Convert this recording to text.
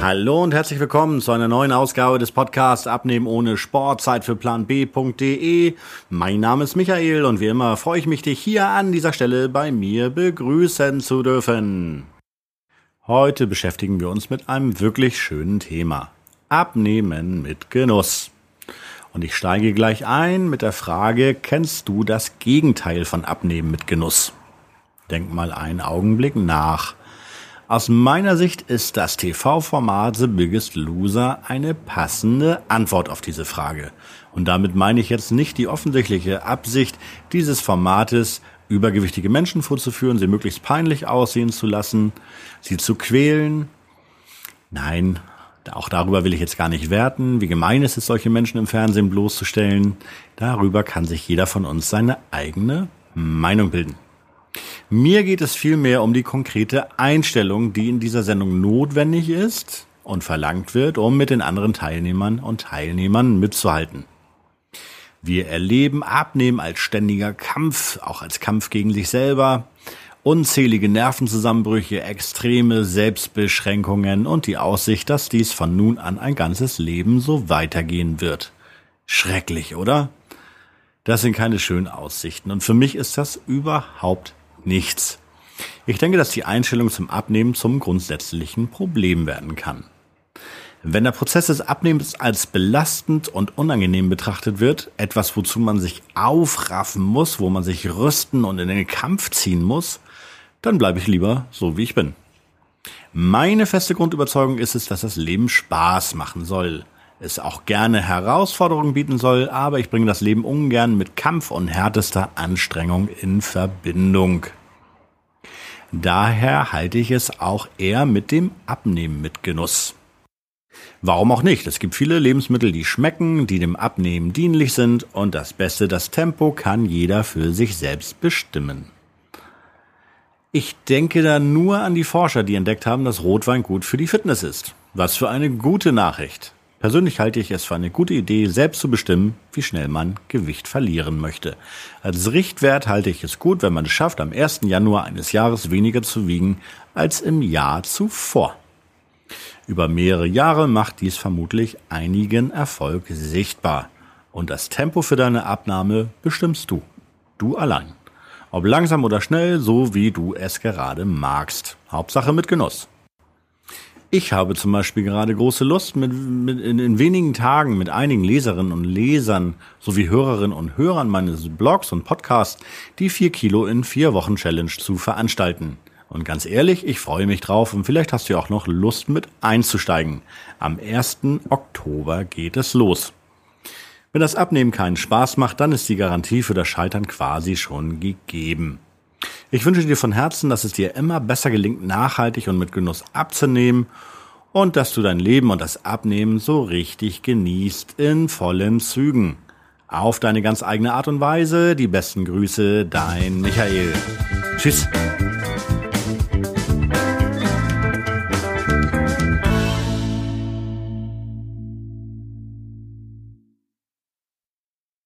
Hallo und herzlich willkommen zu einer neuen Ausgabe des Podcasts Abnehmen ohne Sport, Zeit für Plan B.de. Mein Name ist Michael und wie immer freue ich mich, dich hier an dieser Stelle bei mir begrüßen zu dürfen. Heute beschäftigen wir uns mit einem wirklich schönen Thema. Abnehmen mit Genuss. Und ich steige gleich ein mit der Frage, kennst du das Gegenteil von Abnehmen mit Genuss? Denk mal einen Augenblick nach. Aus meiner Sicht ist das TV-Format The Biggest Loser eine passende Antwort auf diese Frage. Und damit meine ich jetzt nicht die offensichtliche Absicht dieses Formates, übergewichtige Menschen vorzuführen, sie möglichst peinlich aussehen zu lassen, sie zu quälen. Nein, auch darüber will ich jetzt gar nicht werten, wie gemein es ist, solche Menschen im Fernsehen bloßzustellen. Darüber kann sich jeder von uns seine eigene Meinung bilden. Mir geht es vielmehr um die konkrete Einstellung, die in dieser Sendung notwendig ist und verlangt wird, um mit den anderen Teilnehmern und Teilnehmern mitzuhalten. Wir erleben Abnehmen als ständiger Kampf, auch als Kampf gegen sich selber, unzählige Nervenzusammenbrüche, extreme Selbstbeschränkungen und die Aussicht, dass dies von nun an ein ganzes Leben so weitergehen wird. Schrecklich, oder? Das sind keine schönen Aussichten und für mich ist das überhaupt nichts. Ich denke, dass die Einstellung zum Abnehmen zum grundsätzlichen Problem werden kann. Wenn der Prozess des Abnehmens als belastend und unangenehm betrachtet wird, etwas, wozu man sich aufraffen muss, wo man sich rüsten und in den Kampf ziehen muss, dann bleibe ich lieber so, wie ich bin. Meine feste Grundüberzeugung ist es, dass das Leben Spaß machen soll, es auch gerne Herausforderungen bieten soll, aber ich bringe das Leben ungern mit Kampf und härtester Anstrengung in Verbindung. Daher halte ich es auch eher mit dem Abnehmen mit Genuss. Warum auch nicht? Es gibt viele Lebensmittel, die schmecken, die dem Abnehmen dienlich sind und das Beste, das Tempo kann jeder für sich selbst bestimmen. Ich denke da nur an die Forscher, die entdeckt haben, dass Rotwein gut für die Fitness ist. Was für eine gute Nachricht. Persönlich halte ich es für eine gute Idee, selbst zu bestimmen, wie schnell man Gewicht verlieren möchte. Als Richtwert halte ich es gut, wenn man es schafft, am 1. Januar eines Jahres weniger zu wiegen als im Jahr zuvor. Über mehrere Jahre macht dies vermutlich einigen Erfolg sichtbar. Und das Tempo für deine Abnahme bestimmst du. Du allein. Ob langsam oder schnell, so wie du es gerade magst. Hauptsache mit Genuss. Ich habe zum Beispiel gerade große Lust, mit, mit in, in, wenigen Tagen mit einigen Leserinnen und Lesern sowie Hörerinnen und Hörern meines Blogs und Podcasts die 4 Kilo in 4 Wochen Challenge zu veranstalten. Und ganz ehrlich, ich freue mich drauf und vielleicht hast du ja auch noch Lust mit einzusteigen. Am 1. Oktober geht es los. Wenn das Abnehmen keinen Spaß macht, dann ist die Garantie für das Scheitern quasi schon gegeben. Ich wünsche dir von Herzen, dass es dir immer besser gelingt, nachhaltig und mit Genuss abzunehmen und dass du dein Leben und das Abnehmen so richtig genießt in vollen Zügen. Auf deine ganz eigene Art und Weise. Die besten Grüße, dein Michael. Tschüss.